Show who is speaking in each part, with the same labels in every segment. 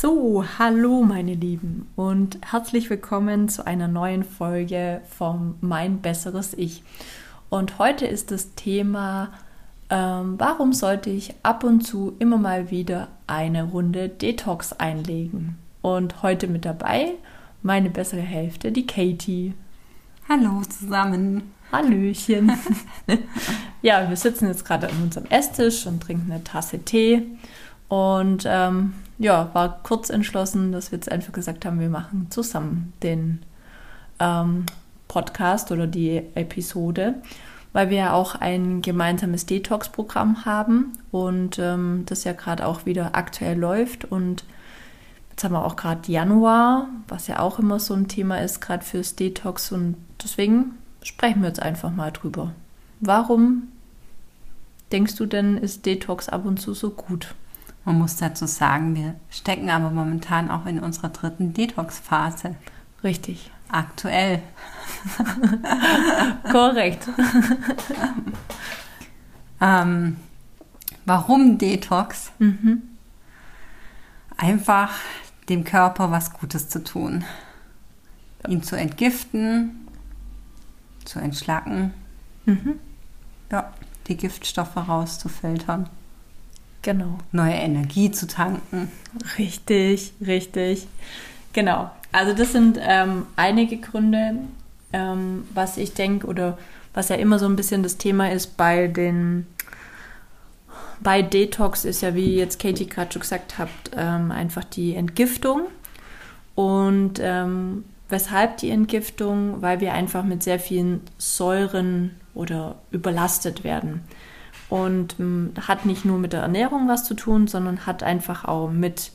Speaker 1: So, hallo meine Lieben und herzlich willkommen zu einer neuen Folge vom Mein besseres Ich. Und heute ist das Thema, ähm, warum sollte ich ab und zu immer mal wieder eine Runde Detox einlegen? Und heute mit dabei meine bessere Hälfte, die Katie.
Speaker 2: Hallo zusammen.
Speaker 1: Hallöchen. ja, wir sitzen jetzt gerade an unserem Esstisch und trinken eine Tasse Tee. Und ähm, ja, war kurz entschlossen, dass wir jetzt einfach gesagt haben, wir machen zusammen den ähm, Podcast oder die Episode, weil wir ja auch ein gemeinsames Detox-Programm haben und ähm, das ja gerade auch wieder aktuell läuft. Und jetzt haben wir auch gerade Januar, was ja auch immer so ein Thema ist, gerade fürs Detox. Und deswegen sprechen wir jetzt einfach mal drüber. Warum denkst du denn, ist Detox ab und zu so gut?
Speaker 2: Man muss dazu sagen, wir stecken aber momentan auch in unserer dritten Detox-Phase.
Speaker 1: Richtig.
Speaker 2: Aktuell.
Speaker 1: Korrekt.
Speaker 2: ähm, warum Detox? Mhm. Einfach dem Körper was Gutes zu tun. Ihn zu entgiften, zu entschlacken. Mhm. Ja, die Giftstoffe rauszufiltern.
Speaker 1: Genau.
Speaker 2: Neue Energie zu tanken.
Speaker 1: Richtig, richtig. Genau. Also das sind ähm, einige Gründe, ähm, was ich denke oder was ja immer so ein bisschen das Thema ist bei den bei Detox ist ja, wie jetzt Katie gerade schon gesagt hat, ähm, einfach die Entgiftung. Und ähm, weshalb die Entgiftung? Weil wir einfach mit sehr vielen Säuren oder überlastet werden und ähm, hat nicht nur mit der Ernährung was zu tun, sondern hat einfach auch mit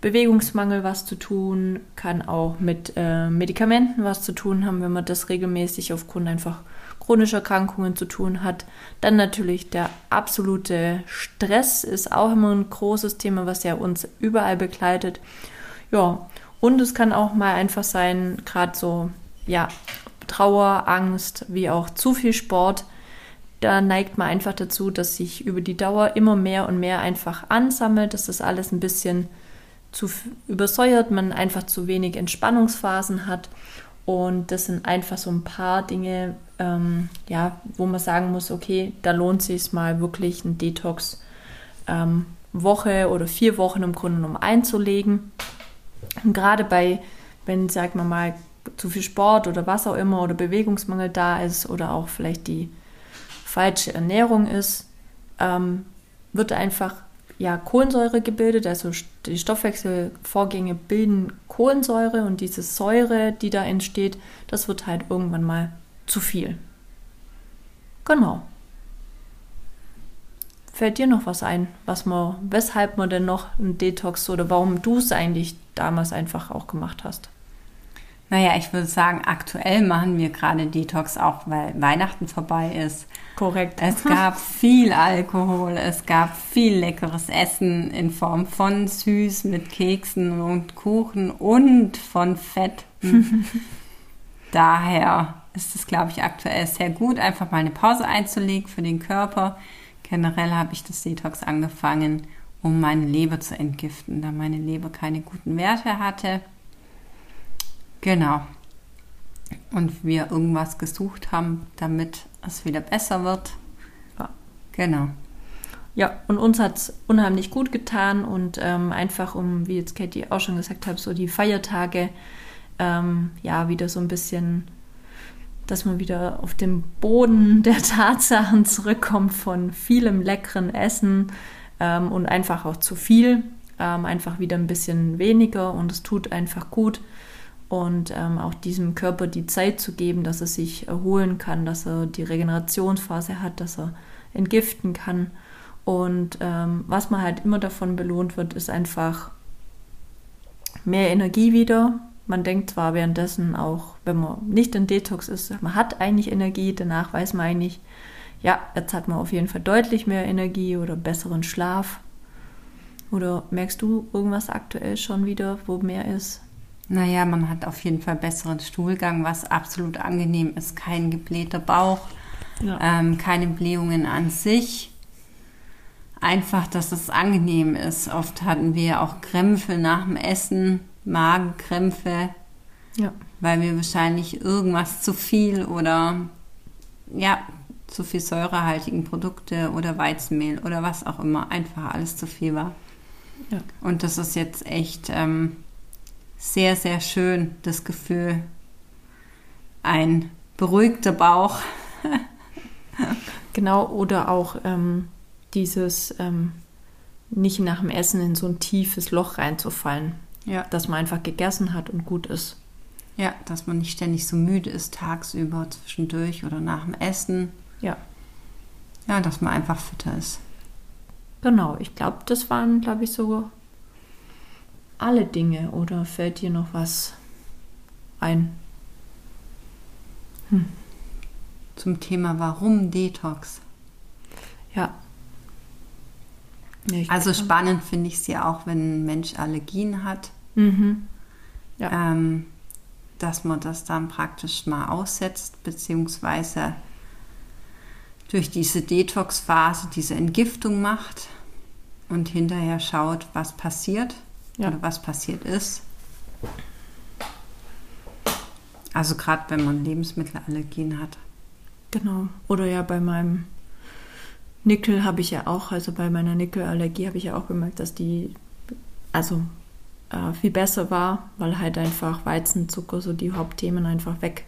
Speaker 1: Bewegungsmangel was zu tun, kann auch mit äh, Medikamenten was zu tun haben, wenn man das regelmäßig aufgrund einfach chronischer Erkrankungen zu tun hat. Dann natürlich der absolute Stress ist auch immer ein großes Thema, was ja uns überall begleitet. Ja, und es kann auch mal einfach sein, gerade so, ja, Trauer, Angst, wie auch zu viel Sport da neigt man einfach dazu, dass sich über die Dauer immer mehr und mehr einfach ansammelt, dass das alles ein bisschen zu übersäuert, man einfach zu wenig Entspannungsphasen hat. Und das sind einfach so ein paar Dinge, ähm, ja, wo man sagen muss, okay, da lohnt sich mal wirklich ein Detox ähm, Woche oder vier Wochen im Grunde genommen einzulegen. Und gerade bei, wenn, sag mal mal, zu viel Sport oder was auch immer oder Bewegungsmangel da ist oder auch vielleicht die falsche Ernährung ist, ähm, wird einfach ja, Kohlensäure gebildet, also die Stoffwechselvorgänge bilden Kohlensäure und diese Säure, die da entsteht, das wird halt irgendwann mal zu viel. Genau. Fällt dir noch was ein, was man, weshalb man denn noch einen Detox oder warum du es eigentlich damals einfach auch gemacht hast?
Speaker 2: Naja, ich würde sagen, aktuell machen wir gerade Detox auch, weil Weihnachten vorbei ist.
Speaker 1: Korrekt.
Speaker 2: Es gab viel Alkohol, es gab viel leckeres Essen in Form von süß mit Keksen und Kuchen und von Fett. Daher ist es, glaube ich, aktuell sehr gut, einfach mal eine Pause einzulegen für den Körper. Generell habe ich das Detox angefangen, um meine Leber zu entgiften, da meine Leber keine guten Werte hatte. Genau. Und wir irgendwas gesucht haben, damit es wieder besser wird.
Speaker 1: Ja. Genau. Ja, und uns hat es unheimlich gut getan und ähm, einfach, um, wie jetzt Katie auch schon gesagt hat, so die Feiertage, ähm, ja, wieder so ein bisschen, dass man wieder auf den Boden der Tatsachen zurückkommt von vielem leckeren Essen ähm, und einfach auch zu viel, ähm, einfach wieder ein bisschen weniger und es tut einfach gut und ähm, auch diesem Körper die Zeit zu geben, dass er sich erholen kann, dass er die Regenerationsphase hat, dass er entgiften kann. Und ähm, was man halt immer davon belohnt wird, ist einfach mehr Energie wieder. Man denkt zwar währenddessen auch, wenn man nicht in Detox ist, man hat eigentlich Energie, danach weiß man eigentlich, ja, jetzt hat man auf jeden Fall deutlich mehr Energie oder besseren Schlaf. Oder merkst du irgendwas aktuell schon wieder, wo mehr ist?
Speaker 2: Naja, man hat auf jeden Fall besseren Stuhlgang, was absolut angenehm ist. Kein geblähter Bauch, ja. ähm, keine Blähungen an sich. einfach, dass es angenehm ist. Oft hatten wir auch Krämpfe nach dem Essen, Magenkrämpfe,
Speaker 1: Ja.
Speaker 2: weil wir wahrscheinlich irgendwas zu viel oder ja, zu viel säurehaltigen Produkte oder Weizenmehl oder was auch immer, einfach alles zu viel war.
Speaker 1: Ja.
Speaker 2: Und das ist jetzt echt ähm, sehr, sehr schön, das Gefühl, ein beruhigter Bauch.
Speaker 1: Genau, oder auch ähm, dieses ähm, nicht nach dem Essen in so ein tiefes Loch reinzufallen,
Speaker 2: Ja.
Speaker 1: dass man einfach gegessen hat und gut ist.
Speaker 2: Ja, dass man nicht ständig so müde ist tagsüber, zwischendurch oder nach dem Essen.
Speaker 1: Ja,
Speaker 2: Ja, dass man einfach fitter ist.
Speaker 1: genau. Ich glaube, das waren, glaube ich, so alle Dinge. Oder fällt dir noch was ein?
Speaker 2: Zum Thema Warum Detox.
Speaker 1: Ja. Ich
Speaker 2: Also spannend finde ich es ja auch, wenn ein Mensch Allergien hat,
Speaker 1: Mhm. Ja.
Speaker 2: ähm, dass man das dann praktisch mal aussetzt, beziehungsweise durch diese Detox-Phase diese Entgiftung macht und hinterher schaut, was passiert
Speaker 1: Ja.
Speaker 2: oder was passiert ist. Also gerade wenn man Lebensmittelallergien hat.
Speaker 1: Genau. Oder ja, bei meinem Nickel habe ich ja auch, also bei meiner Nickelallergie habe ich ja auch gemerkt, dass die also äh, viel besser war, weil halt einfach Weizenzucker so die Hauptthemen einfach weg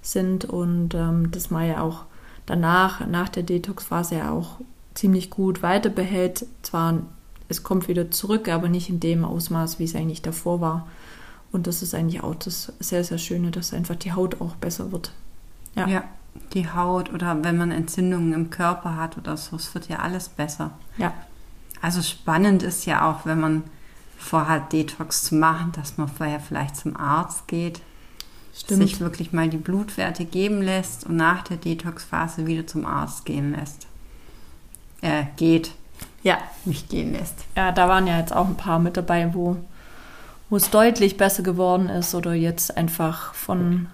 Speaker 1: sind und ähm, das man ja auch danach, nach der Detox-Phase ja auch ziemlich gut weiter behält. Zwar, es kommt wieder zurück, aber nicht in dem Ausmaß, wie es eigentlich davor war. Und das ist eigentlich auch das sehr, sehr Schöne, dass einfach die Haut auch besser wird. Ja.
Speaker 2: Ja, die Haut oder wenn man Entzündungen im Körper hat oder so, es wird ja alles besser.
Speaker 1: Ja,
Speaker 2: Also spannend ist ja auch, wenn man vorhat, Detox zu machen, dass man vorher vielleicht zum Arzt geht,
Speaker 1: stimmt.
Speaker 2: sich wirklich mal die Blutwerte geben lässt und nach der Detox-Phase wieder zum Arzt gehen lässt. Äh, geht,
Speaker 1: Ja,
Speaker 2: nicht gehen lässt.
Speaker 1: ja, da waren ja jetzt auch ein paar mit dabei, wo, wo es deutlich besser geworden ist oder jetzt einfach von,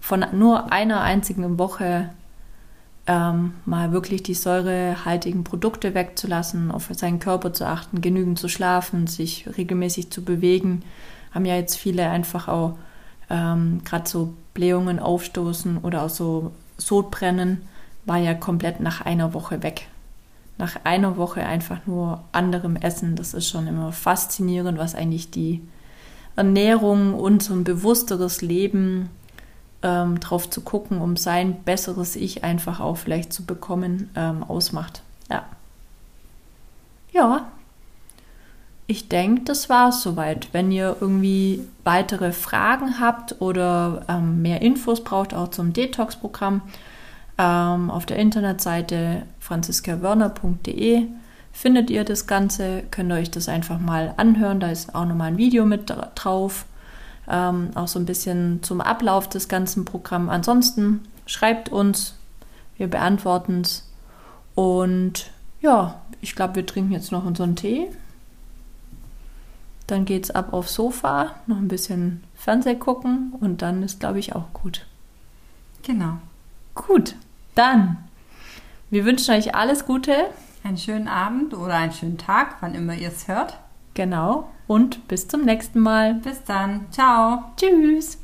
Speaker 1: von nur einer einzigen Woche ähm, mal wirklich die säurehaltigen Produkte wegzulassen, auf seinen Körper zu achten, genügend zu schlafen, sich regelmäßig zu bewegen, haben ja jetzt viele einfach auch ähm, gerade so Blähungen aufstoßen oder auch so Sodbrennen, war ja komplett nach einer Woche weg. Nach einer Woche einfach nur anderem Essen, das ist schon immer faszinierend, was eigentlich die Ernährung und so ein bewussteres Leben ähm, drauf zu gucken, um sein besseres Ich einfach auch vielleicht zu bekommen, ähm, ausmacht. Ja. Ja. Ich denke, das war es soweit. Wenn ihr irgendwie weitere Fragen habt oder ähm, mehr Infos braucht, auch zum Detox-Programm, ähm, auf der Internetseite franziskawörner.de findet ihr das Ganze. Könnt ihr euch das einfach mal anhören. Da ist auch nochmal ein Video mit dra- drauf. Ähm, auch so ein bisschen zum Ablauf des ganzen Programms. Ansonsten schreibt uns, wir beantworten es. Und ja, ich glaube, wir trinken jetzt noch unseren Tee. Dann geht's ab aufs Sofa, noch ein bisschen Fernseh gucken und dann ist, glaube ich, auch gut.
Speaker 2: Genau.
Speaker 1: Gut, dann. Wir wünschen euch alles Gute.
Speaker 2: Einen schönen Abend oder einen schönen Tag, wann immer ihr es hört.
Speaker 1: Genau. Und bis zum nächsten Mal.
Speaker 2: Bis dann. Ciao.
Speaker 1: Tschüss.